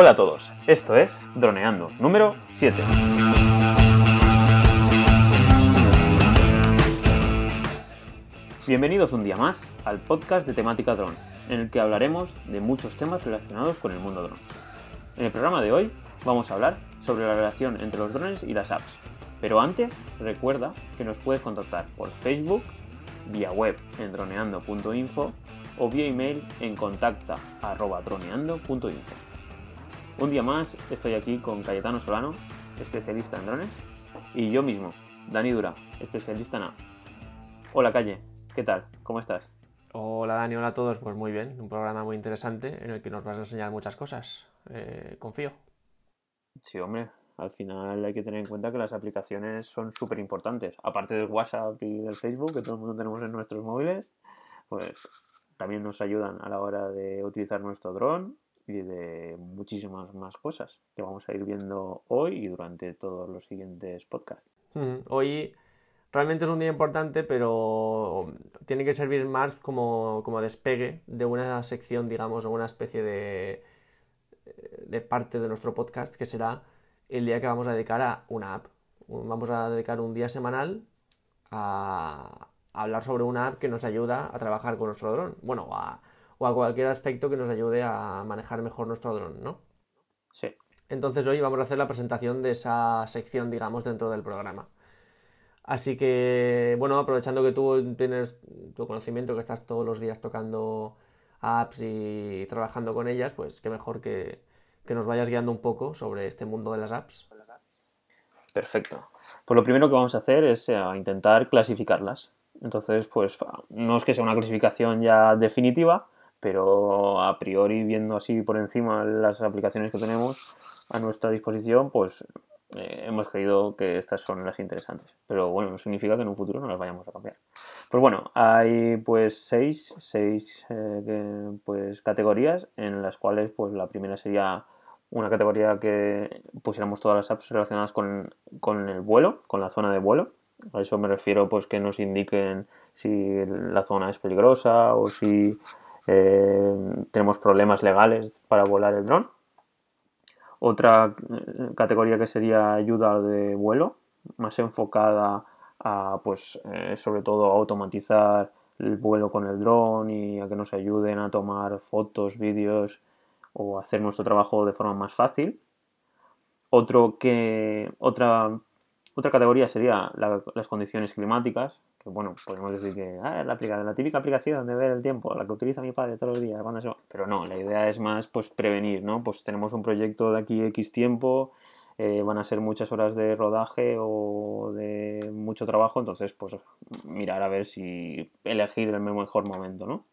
Hola a todos, esto es Droneando, número 7. Bienvenidos un día más al podcast de temática dron, en el que hablaremos de muchos temas relacionados con el mundo dron. En el programa de hoy vamos a hablar sobre la relación entre los drones y las apps. Pero antes, recuerda que nos puedes contactar por Facebook, vía web en droneando.info o vía email en contacta.droneando.info. Un día más estoy aquí con Cayetano Solano, especialista en drones, y yo mismo, Dani Dura, especialista en app. Hola Calle, ¿qué tal? ¿Cómo estás? Hola Dani, hola a todos. Pues muy bien, un programa muy interesante en el que nos vas a enseñar muchas cosas. Eh, confío. Sí, hombre, al final hay que tener en cuenta que las aplicaciones son súper importantes. Aparte del WhatsApp y del Facebook, que todo el mundo tenemos en nuestros móviles, pues también nos ayudan a la hora de utilizar nuestro dron y de muchísimas más cosas que vamos a ir viendo hoy y durante todos los siguientes podcasts. Hoy realmente es un día importante, pero tiene que servir más como, como despegue de una sección, digamos, o una especie de, de parte de nuestro podcast que será el día que vamos a dedicar a una app. Vamos a dedicar un día semanal a, hablar sobre una app que nos ayuda a trabajar con nuestro dron. Bueno, o a, cualquier aspecto que nos ayude a manejar mejor nuestro dron, ¿no? Sí. Entonces hoy vamos a hacer la presentación de esa sección, digamos, dentro del programa. Así que, bueno, aprovechando que tú tienes tu conocimiento, que estás todos los días tocando apps y trabajando con ellas, pues qué mejor que, que nos vayas guiando un poco sobre este mundo de las apps. Perfecto. Pues lo primero que vamos a hacer es eh, intentar clasificarlas. Entonces, pues no es que sea una clasificación ya definitiva, pero a priori, viendo así por encima las aplicaciones que tenemos a nuestra disposición, pues eh, hemos creído que estas son las interesantes. Pero bueno, no significa que en un futuro no las vayamos a cambiar. Pues bueno, hay pues seis, seis eh, pues, categorías en las cuales pues la primera sería una categoría que pusiéramos todas las apps relacionadas con, el vuelo, con la zona de vuelo. A eso me refiero pues que nos indiquen si la zona es peligrosa o si eh, tenemos problemas legales para volar el dron. Otra eh, categoría que sería ayuda de vuelo, más enfocada a pues eh, sobre todo a automatizar el vuelo con el dron y a que nos ayuden a tomar fotos, vídeos o hacer nuestro trabajo de forma más fácil. Otro que, otra, otra categoría sería las condiciones climáticas, que bueno, podemos decir que ah, la, típica aplicación de ver el tiempo, la que utiliza mi padre todos los días, pero no, la idea es más pues prevenir, ¿no? Pues tenemos un proyecto de aquí X tiempo, eh, van a ser muchas horas de rodaje o de mucho trabajo, entonces pues mirar a ver si elegir el mejor momento, ¿no?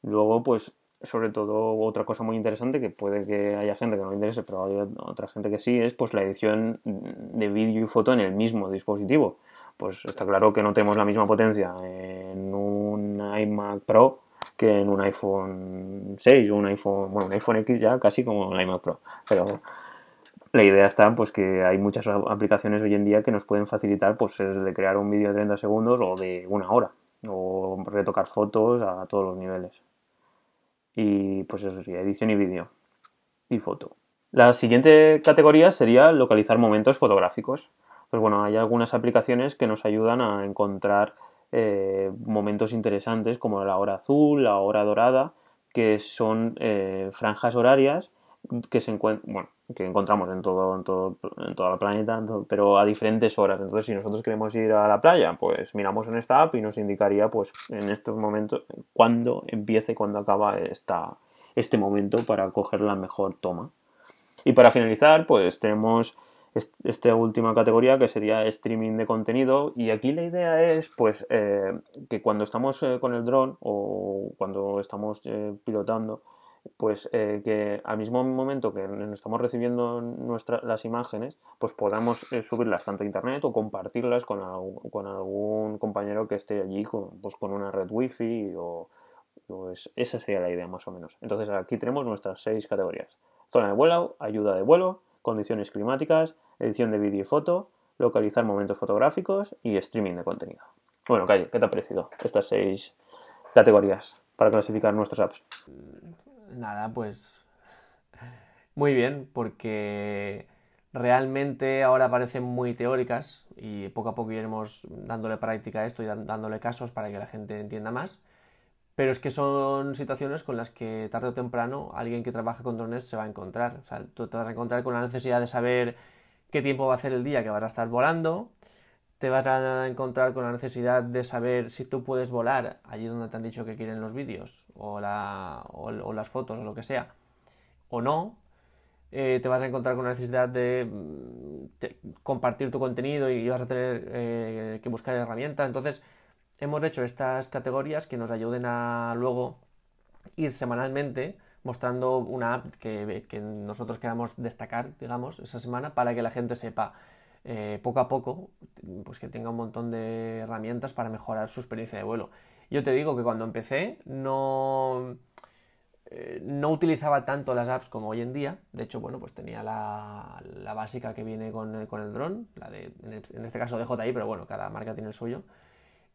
Luego pues sobre todo otra cosa muy interesante que puede que haya gente que no le interese, pero hay otra gente que sí, es pues la edición de vídeo y foto en el mismo dispositivo. Pues está claro que no tenemos la misma potencia en un iMac Pro que en un iPhone 6 o un iPhone, bueno, un iPhone X ya casi como un iMac Pro. Pero la idea está pues que hay muchas aplicaciones hoy en día que nos pueden facilitar pues de crear un vídeo de 30 segundos o de una hora o retocar fotos a todos los niveles y pues eso sería edición y vídeo y foto. La siguiente categoría sería localizar momentos fotográficos. Pues bueno, hay algunas aplicaciones que nos ayudan a encontrar eh, momentos interesantes como la hora azul, la hora dorada, que son eh, franjas horarias que se encuentran, que encontramos en todo, en todo, en todo el planeta, pero a diferentes horas. Entonces, si nosotros queremos ir a la playa, pues miramos en esta app y nos indicaría, pues, en estos momentos, cuándo empieza y cuándo acaba esta, este momento para coger la mejor toma. Y para finalizar, pues tenemos esta última categoría que sería streaming de contenido y aquí la idea es pues eh, que cuando estamos eh, con el dron o cuando estamos eh, pilotando pues eh, que al mismo momento que estamos recibiendo las imágenes, pues podamos eh, subirlas tanto a internet o compartirlas con, algún compañero que esté allí con, pues con una red wifi o, esa sería la idea más o menos. Entonces aquí tenemos nuestras seis categorías. Zona de vuelo, ayuda de vuelo, condiciones climáticas, edición de vídeo y foto, localizar momentos fotográficos y streaming de contenido. Bueno, Calle, ¿qué te ha parecido estas seis categorías para clasificar nuestras apps? Nada, pues Muy bien, porque realmente ahora parecen muy teóricas y poco a poco iremos dándole práctica a esto y dándole casos para que la gente entienda más. Pero es que son situaciones con las que tarde o temprano alguien que trabaja con drones se va a encontrar. O sea, tú te vas a encontrar con la necesidad de saber qué tiempo va a hacer el día que vas a estar volando. Te vas a encontrar con la necesidad de saber si tú puedes volar allí donde te han dicho que quieren los vídeos o, las fotos o lo que sea. O no, eh, te vas a encontrar con la necesidad de, mm, compartir tu contenido y vas a tener eh, que buscar herramientas. Entonces, hemos hecho estas categorías que nos ayuden a luego ir semanalmente mostrando una app que, nosotros queramos destacar, digamos, esa semana para que la gente sepa eh, poco a poco, pues que tenga un montón de herramientas para mejorar su experiencia de vuelo. Yo te digo que cuando empecé no eh, no utilizaba tanto las apps como hoy en día. De hecho, bueno, pues tenía la, básica que viene con, el dron, la de, en, este caso de JI, pero bueno, cada marca tiene el suyo.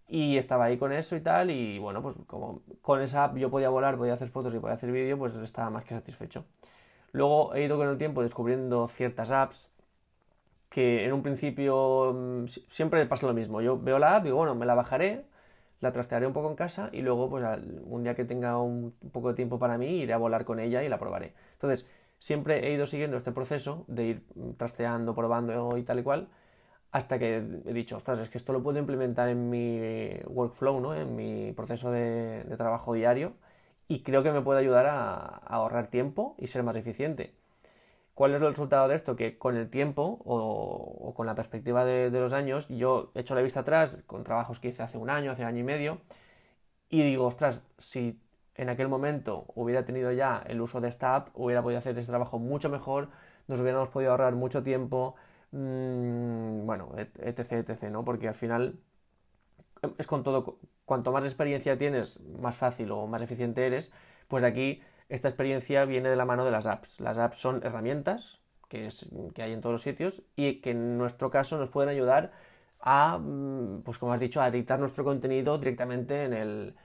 Y estaba ahí con eso y tal, y bueno, pues como con esa app yo podía volar, podía hacer fotos y podía hacer vídeo, pues estaba más que satisfecho. Luego he ido con el tiempo descubriendo ciertas apps que en un principio mm, siempre pasa lo mismo. Yo veo la app digo, bueno, me la bajaré, la trastearé un poco en casa y luego, pues un día que tenga un poco de tiempo para mí, iré a volar con ella y la probaré. Entonces, siempre he ido siguiendo este proceso de ir trasteando, probando y tal y cual, hasta que he dicho, ostras, es que esto lo puedo implementar en mi workflow, ¿no? En mi proceso de, trabajo diario y creo que me puede ayudar a ahorrar tiempo y ser más eficiente. ¿Cuál es el resultado de esto? Que con el tiempo o, con la perspectiva de, los años, yo echo la vista atrás con trabajos que hice hace un año, hace año y medio, y digo, ostras, si en aquel momento hubiera tenido ya el uso de esta app, hubiera podido hacer este trabajo mucho mejor, nos hubiéramos podido ahorrar mucho tiempo, mmm, bueno, etc, etc, ¿no? Porque al final es con todo, cuanto más experiencia tienes, más fácil o más eficiente eres, pues aquí esta experiencia viene de la mano de las apps. Las apps son herramientas que, hay en todos los sitios y que en nuestro caso nos pueden ayudar a, mm, pues como has dicho, a editar nuestro contenido directamente en el,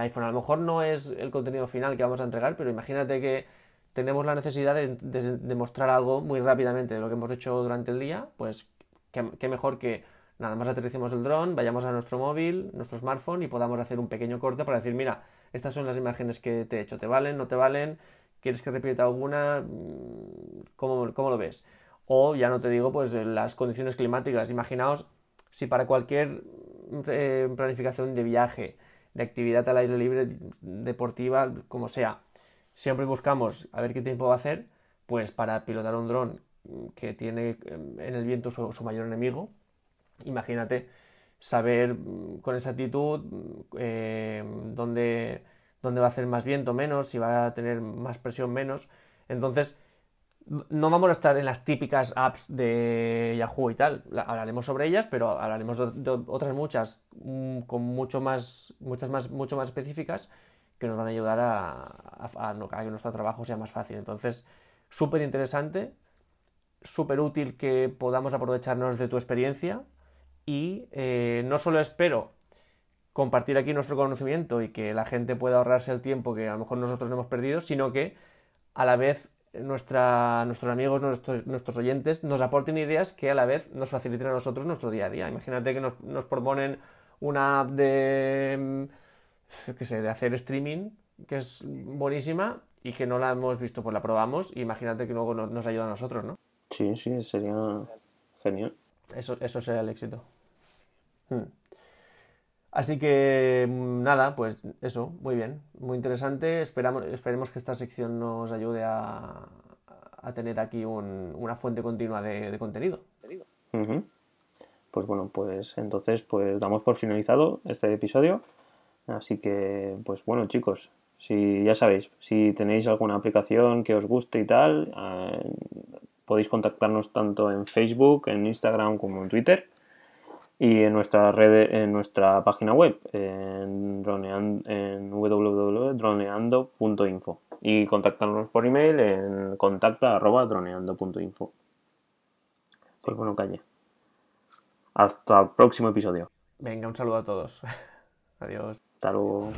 iPhone. A lo mejor no es el contenido final que vamos a entregar, pero imagínate que tenemos la necesidad de, mostrar algo muy rápidamente de lo que hemos hecho durante el día, pues qué, mejor que nada más aterricemos el dron, vayamos a nuestro móvil, nuestro smartphone y podamos hacer un pequeño corte para decir, mira, estas son las imágenes que te he hecho, ¿te valen? ¿No te valen? ¿Quieres que repita alguna? Mm, ¿Cómo, lo ves? O ya no te digo, pues las condiciones climáticas. Imaginaos si para cualquier eh, planificación de viaje, de actividad al aire libre, deportiva, como sea, siempre buscamos a ver qué tiempo va a hacer, pues para pilotar un dron que tiene en el viento su mayor enemigo, imagínate saber mm, con exactitud mm, eh, dónde, va a hacer más viento, menos, si va a tener más presión, menos. Entonces, no vamos a estar en las típicas apps de Yahoo y tal. Hablaremos sobre ellas, pero hablaremos de, otras muchas mm, con mucho más, muchas más, mucho más específicas que nos van a ayudar a, a que nuestro trabajo sea más fácil. Entonces, súper interesante, súper útil que podamos aprovecharnos de tu experiencia y eh, no solo espero compartir aquí nuestro conocimiento y que la gente pueda ahorrarse el tiempo que a lo mejor nosotros no hemos perdido, sino que a la vez nuestra, nuestros amigos, nuestros, nuestros, oyentes nos aporten ideas que a la vez nos faciliten a nosotros nuestro día a día. Imagínate que nos, nos proponen una app de, mm, qué sé, de hacer streaming, que es buenísima y que no la hemos visto, pues la probamos y imagínate que luego nos, nos ayuda a nosotros, ¿no? Sí, sí, sería genial. Eso, eso será el éxito. Hmm. Así que mm, nada, pues eso, muy bien, muy interesante. Esperamos, esperemos que esta sección nos ayude a, tener aquí una fuente continua de, contenido. Pues bueno, pues entonces pues damos por finalizado este episodio. Así que, pues bueno, chicos, si ya sabéis, si tenéis alguna aplicación que os guste y tal, eh, podéis contactarnos tanto en Facebook, en Instagram como en Twitter y en nuestra red, en nuestra página web, en, en www.droneando.info y contactarnos por email en contacta.droneando.info. Pues bueno, calle. Hasta el próximo episodio. Venga, un saludo a todos. Adiós. Hasta luego.